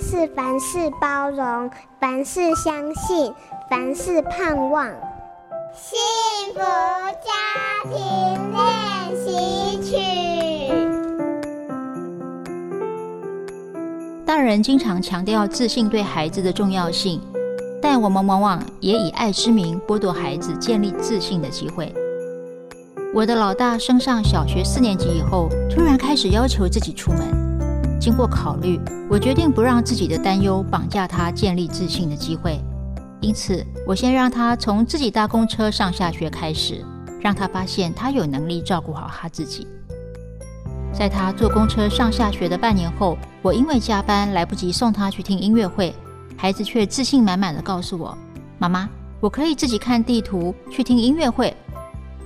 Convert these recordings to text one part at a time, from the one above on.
是凡事包容，凡事相信，凡事盼望。幸福家庭练习曲。大人经常强调自信对孩子的重要性，但我们往往也以爱之名剥夺孩子建立自信的机会。我的老大升上小学四年级以后，突然开始要求自己出门。经过考虑，我决定不让自己的担忧绑架他建立自信的机会。因此，我先让他从自己搭公车上下学开始，让他发现他有能力照顾好他自己。在他坐公车上下学的半年后，我因为加班来不及送他去听音乐会，孩子却自信满满地告诉我：“妈妈，我可以自己看地图去听音乐会。”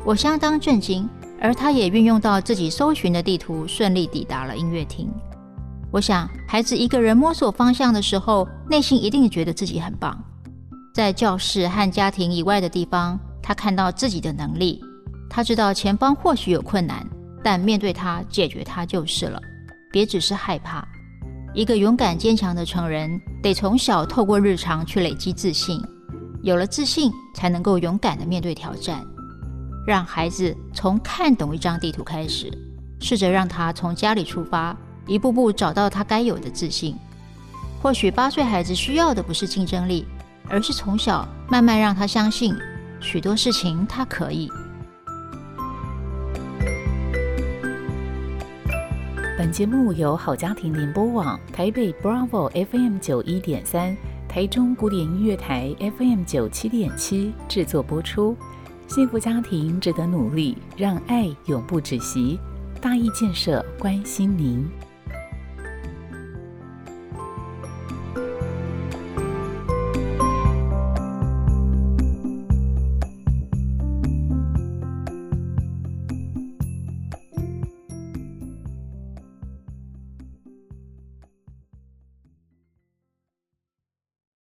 我相当震惊，而他也运用到自己搜寻的地图，顺利抵达了音乐厅。我想，孩子一个人摸索方向的时候，内心一定觉得自己很棒。在教室和家庭以外的地方，他看到自己的能力。他知道前方或许有困难，但面对它，解决它就是了。别只是害怕。一个勇敢坚强的成人，得从小透过日常去累积自信。有了自信，才能够勇敢地面对挑战。让孩子从看懂一张地图开始，试着让他从家里出发，一步步找到他该有的自信。或许八岁孩子需要的不是竞争力，而是从小慢慢让他相信许多事情他可以。本节目由好家庭联播网、台北 Bravo FM 九一点三、台中古典音乐台 FM 九七点七制作播出。幸福家庭值得努力，让爱永不止息。大义建设关心您。